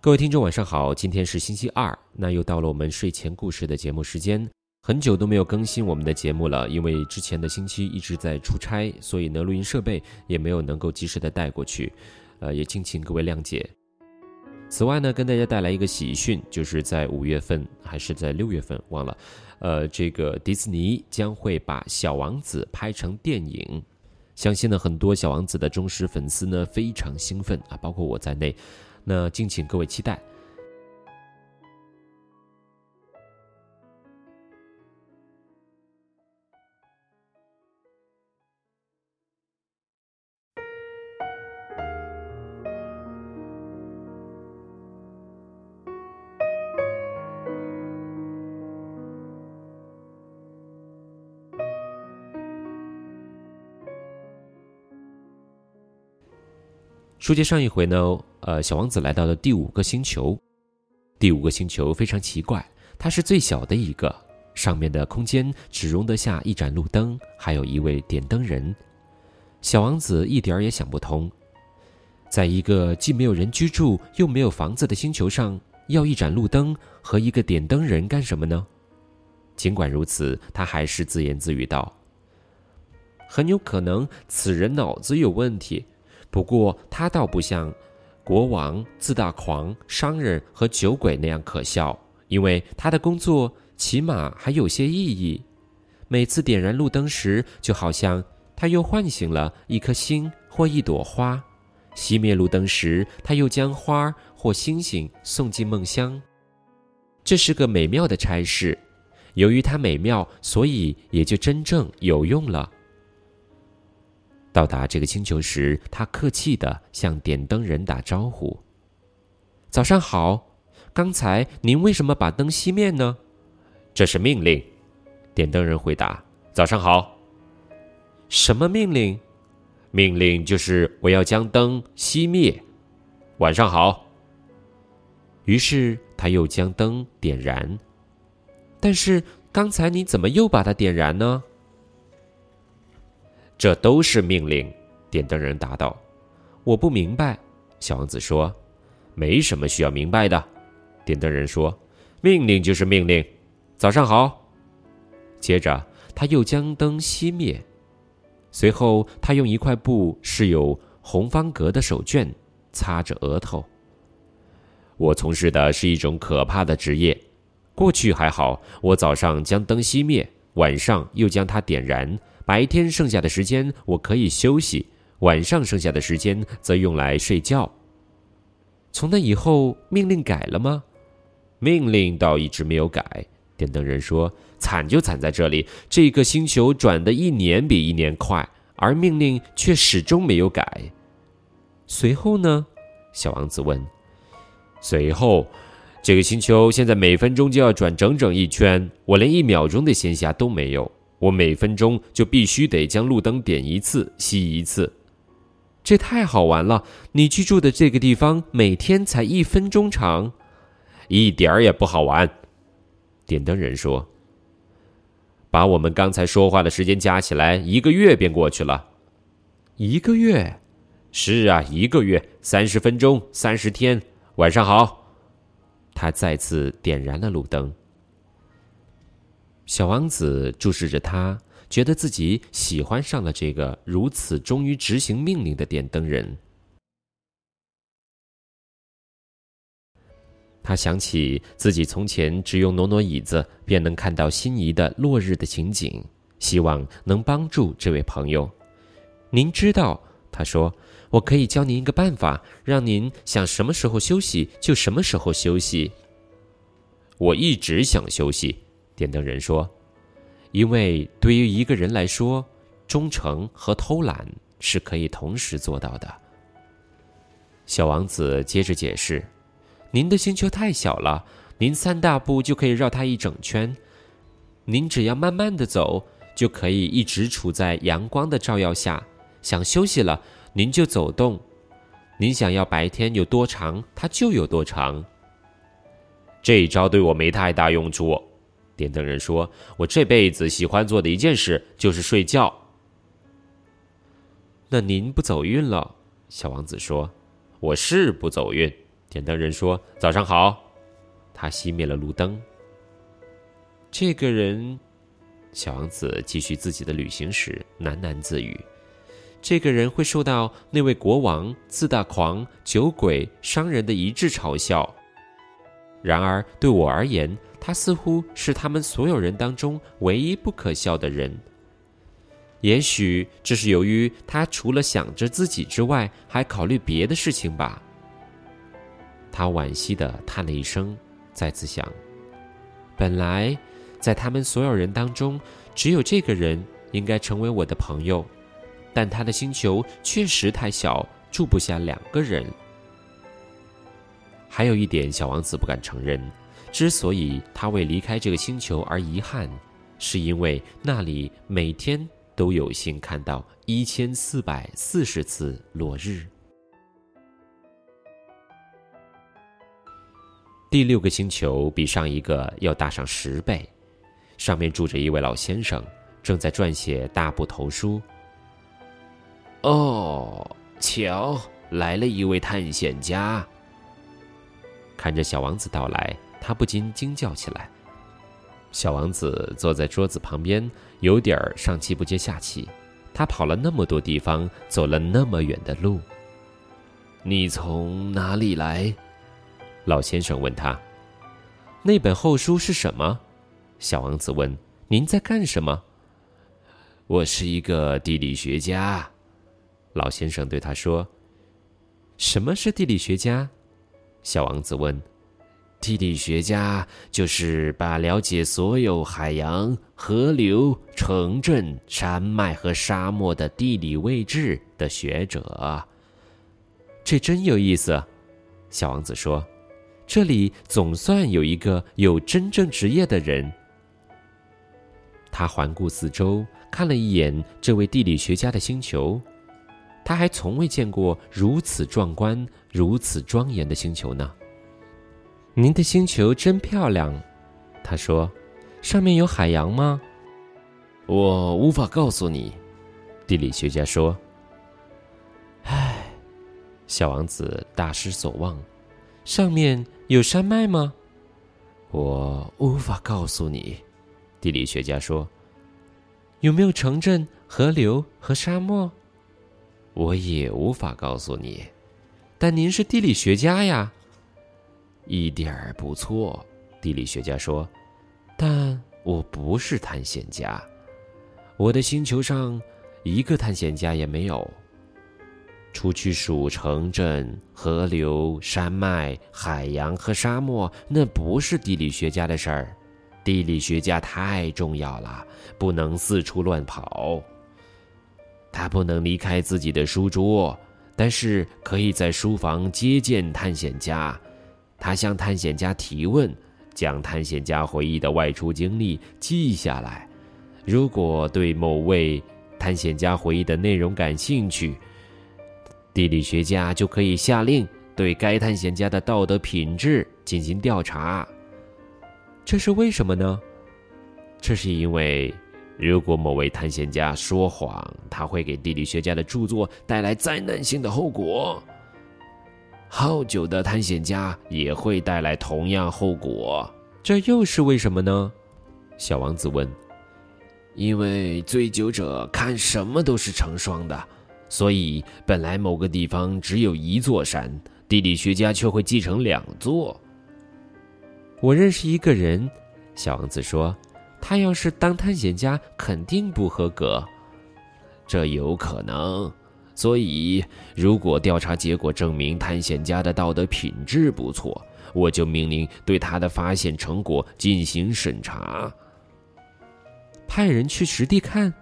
各位听众，晚上好！今天是星期二，那又到了我们睡前故事的节目时间。很久都没有更新我们的节目了，因为之前的星期一直在出差，所以呢，录音设备也没有能够及时的带过去，呃，也敬请各位谅解。此外呢，跟大家带来一个喜讯，就是在五月份还是在六月份，忘了，呃，这个迪士尼将会把《小王子》拍成电影。相信呢，很多小王子的忠实粉丝呢非常兴奋啊，包括我在内。那敬请各位期待。书接上一回呢，呃，小王子来到了第五个星球。第五个星球非常奇怪，它是最小的一个，上面的空间只容得下一盏路灯，还有一位点灯人。小王子一点儿也想不通，在一个既没有人居住又没有房子的星球上，要一盏路灯和一个点灯人干什么呢？尽管如此，他还是自言自语道：“很有可能此人脑子有问题。”不过他倒不像国王、自大狂、商人和酒鬼那样可笑，因为他的工作起码还有些意义。每次点燃路灯时，就好像他又唤醒了一颗星或一朵花；熄灭路灯时，他又将花或星星送进梦乡。这是个美妙的差事，由于它美妙，所以也就真正有用了。到达这个星球时，他客气地向点灯人打招呼：“早上好，刚才您为什么把灯熄灭呢？”“这是命令。”点灯人回答。“早上好。”“什么命令？”“命令就是我要将灯熄灭。”“晚上好。”于是他又将灯点燃。“但是刚才你怎么又把它点燃呢？”这都是命令，点灯人答道：“我不明白。”小王子说：“没什么需要明白的。”点灯人说：“命令就是命令。”早上好。接着他又将灯熄灭，随后他用一块布饰有红方格的手绢擦着额头。我从事的是一种可怕的职业。过去还好，我早上将灯熄灭，晚上又将它点燃。白天剩下的时间我可以休息，晚上剩下的时间则用来睡觉。从那以后，命令改了吗？命令倒一直没有改。点灯人说：“惨就惨在这里，这个星球转的一年比一年快，而命令却始终没有改。”随后呢？小王子问。随后，这个星球现在每分钟就要转整整一圈，我连一秒钟的闲暇都没有。我每分钟就必须得将路灯点一次、熄一次，这太好玩了！你居住的这个地方每天才一分钟长，一点儿也不好玩。点灯人说：“把我们刚才说话的时间加起来，一个月便过去了。一个月？是啊，一个月，三十分钟，三十天。晚上好。”他再次点燃了路灯。小王子注视着他，觉得自己喜欢上了这个如此忠于执行命令的点灯人。他想起自己从前只用挪挪椅子便能看到心仪的落日的情景，希望能帮助这位朋友。您知道，他说：“我可以教您一个办法，让您想什么时候休息就什么时候休息。”我一直想休息。点灯人说：“因为对于一个人来说，忠诚和偷懒是可以同时做到的。”小王子接着解释：“您的星球太小了，您三大步就可以绕它一整圈。您只要慢慢的走，就可以一直处在阳光的照耀下。想休息了，您就走动。您想要白天有多长，它就有多长。这一招对我没太大用处。”点灯人说：“我这辈子喜欢做的一件事就是睡觉。”那您不走运了，小王子说：“我是不走运。”点灯人说：“早上好。”他熄灭了路灯。这个人，小王子继续自己的旅行时喃喃自语：“这个人会受到那位国王、自大狂、酒鬼、商人的一致嘲笑。然而对我而言，他似乎是他们所有人当中唯一不可笑的人。也许这是由于他除了想着自己之外，还考虑别的事情吧。”他惋惜的叹了一声，再次想：本来。在他们所有人当中，只有这个人应该成为我的朋友，但他的星球确实太小，住不下两个人。还有一点，小王子不敢承认：之所以他为离开这个星球而遗憾，是因为那里每天都有幸看到一千四百四十次落日。第六个星球比上一个要大上十倍。上面住着一位老先生，正在撰写大部头书。哦，瞧，来了一位探险家。看着小王子到来，他不禁惊叫起来。小王子坐在桌子旁边，有点儿上气不接下气。他跑了那么多地方，走了那么远的路。你从哪里来？老先生问他。那本厚书是什么？小王子问：“您在干什么？”“我是一个地理学家。”老先生对他说。“什么是地理学家？”小王子问。“地理学家就是把了解所有海洋、河流、城镇、山脉和沙漠的地理位置的学者。”这真有意思，小王子说。“这里总算有一个有真正职业的人。”他环顾四周，看了一眼这位地理学家的星球，他还从未见过如此壮观、如此庄严的星球呢。您的星球真漂亮，他说：“上面有海洋吗？”我无法告诉你，地理学家说。唉，小王子大失所望。上面有山脉吗？我无法告诉你。地理学家说：“有没有城镇、河流和沙漠？我也无法告诉你。但您是地理学家呀，一点儿不错。”地理学家说：“但我不是探险家，我的星球上一个探险家也没有。出去数城镇、河流、山脉、海洋和沙漠，那不是地理学家的事儿。”地理学家太重要了，不能四处乱跑。他不能离开自己的书桌，但是可以在书房接见探险家。他向探险家提问，将探险家回忆的外出经历记下来。如果对某位探险家回忆的内容感兴趣，地理学家就可以下令对该探险家的道德品质进行调查。这是为什么呢？这是因为，如果某位探险家说谎，他会给地理学家的著作带来灾难性的后果。好酒的探险家也会带来同样后果。这又是为什么呢？小王子问。因为醉酒者看什么都是成双的，所以本来某个地方只有一座山，地理学家却会继承两座。我认识一个人，小王子说：“他要是当探险家，肯定不合格。这有可能，所以如果调查结果证明探险家的道德品质不错，我就命令对他的发现成果进行审查。派人去实地看？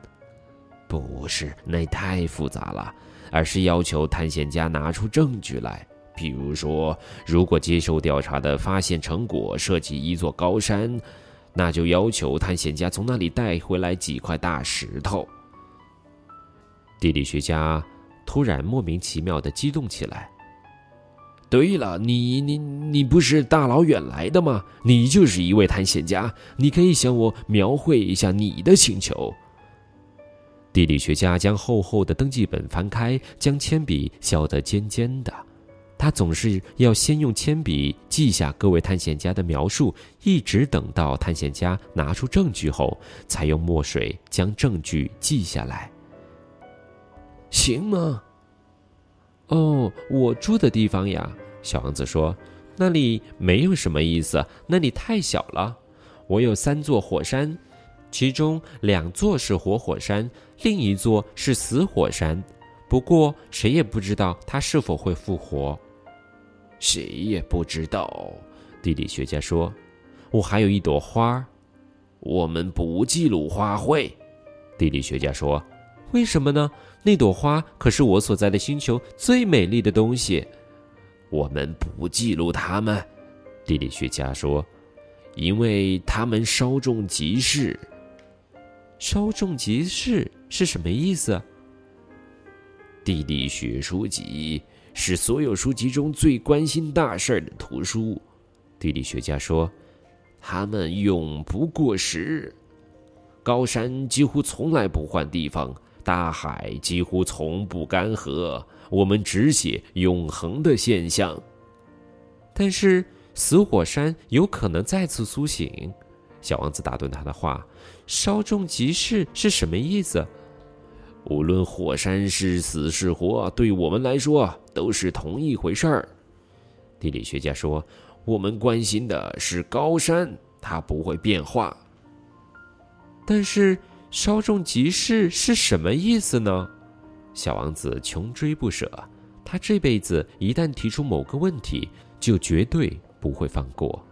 不是，那太复杂了，而是要求探险家拿出证据来。”比如说，如果接受调查的发现成果涉及一座高山，那就要求探险家从那里带回来几块大石头。地理学家突然莫名其妙的激动起来。对了，你你你不是大老远来的吗？你就是一位探险家，你可以向我描绘一下你的星球。地理学家将厚厚的登记本翻开，将铅笔削得尖尖的。他总是要先用铅笔记下各位探险家的描述，一直等到探险家拿出证据后，才用墨水将证据记下来。行吗？哦，我住的地方呀，小王子说，那里没有什么意思，那里太小了。我有三座火山，其中两座是活火山，另一座是死火山。不过谁也不知道它是否会复活。谁也不知道，地理学家说。我还有一朵花，我们不记录花卉。地理学家说。为什么呢？那朵花可是我所在的星球最美丽的东西。我们不记录它们，地理学家说，因为它们稍纵即逝。稍纵即逝是什么意思？地理学书籍是所有书籍中最关心大事儿的图书。地理学家说，它们永不过时。高山几乎从来不换地方。大海几乎从不干涸，我们只写永恒的现象。但是死火山有可能再次苏醒。小王子打断他的话：“稍纵即逝是什么意思？”无论火山是死是活，对我们来说都是同一回事儿。地理学家说：“我们关心的是高山，它不会变化。”但是。稍纵即逝是什么意思呢？小王子穷追不舍，他这辈子一旦提出某个问题，就绝对不会放过。